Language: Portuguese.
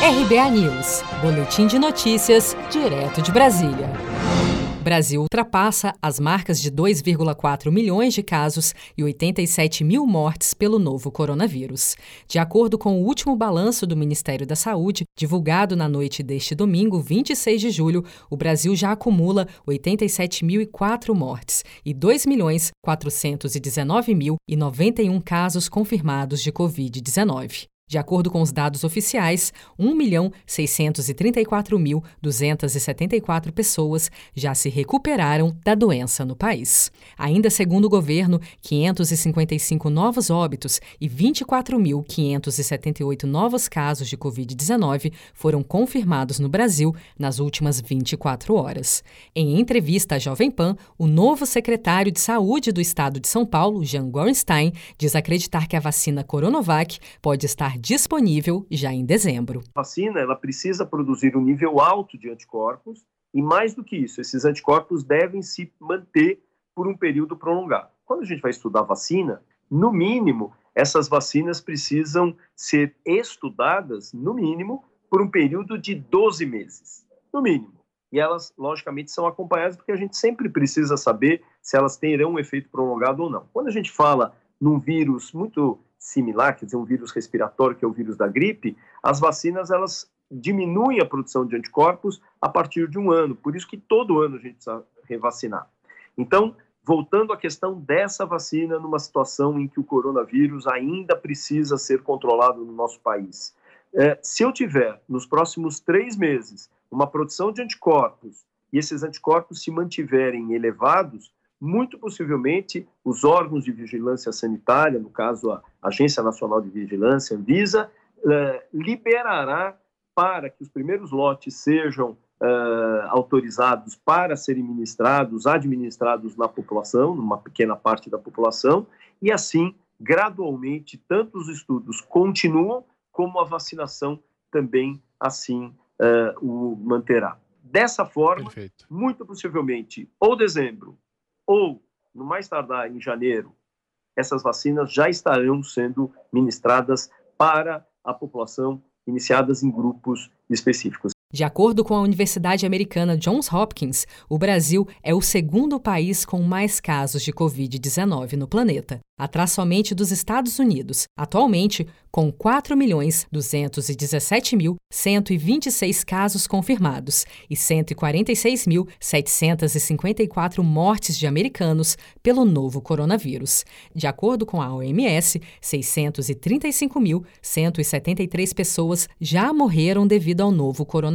RBA News, Boletim de Notícias, direto de Brasília. Brasil ultrapassa as marcas de 2,4 milhões de casos e 87 mil mortes pelo novo coronavírus. De acordo com o último balanço do Ministério da Saúde, divulgado na noite deste domingo, 26 de julho, o Brasil já acumula 87.004 mortes e 2.419.091 casos confirmados de Covid-19. De acordo com os dados oficiais, 1.634.274 pessoas já se recuperaram da doença no país. Ainda segundo o governo, 555 novos óbitos e 24.578 novos casos de Covid-19 foram confirmados no Brasil nas últimas 24 horas. Em entrevista à Jovem Pan, o novo secretário de Saúde do Estado de São Paulo, Jean Gorenstein, diz acreditar que a vacina Coronavac pode estar disponível já em dezembro. A vacina ela precisa produzir um nível alto de anticorpos e mais do que isso, esses anticorpos devem se manter por um período prolongado. Quando a gente vai estudar vacina, no mínimo, essas vacinas precisam ser estudadas, no mínimo, por um período de 12 meses, no mínimo. E elas, logicamente, são acompanhadas porque a gente sempre precisa saber se elas terão um efeito prolongado ou não. Quando a gente fala num vírus muito similar, quer dizer, um vírus respiratório, que é o vírus da gripe, as vacinas elas diminuem a produção de anticorpos a partir de um ano. Por isso que todo ano a gente precisa revacinar. Então, voltando à questão dessa vacina numa situação em que o coronavírus ainda precisa ser controlado no nosso país. É, se eu tiver, nos próximos três meses, uma produção de anticorpos e esses anticorpos se mantiverem elevados, muito possivelmente os órgãos de vigilância sanitária, no caso a Agência Nacional de Vigilância, Anvisa, eh, liberará para que os primeiros lotes sejam eh, autorizados para serem ministrados, administrados na população, numa pequena parte da população, e assim, gradualmente, tanto os estudos continuam, como a vacinação também assim eh, o manterá. Dessa forma, Perfeito. muito possivelmente, ou dezembro ou, no mais tardar em janeiro, essas vacinas já estarão sendo ministradas para a população, iniciadas em grupos específicos. De acordo com a Universidade Americana Johns Hopkins, o Brasil é o segundo país com mais casos de Covid-19 no planeta atrás somente dos Estados Unidos, atualmente com 4.217.126 casos confirmados e 146.754 mortes de americanos pelo novo coronavírus. De acordo com a OMS, 635.173 pessoas já morreram devido ao novo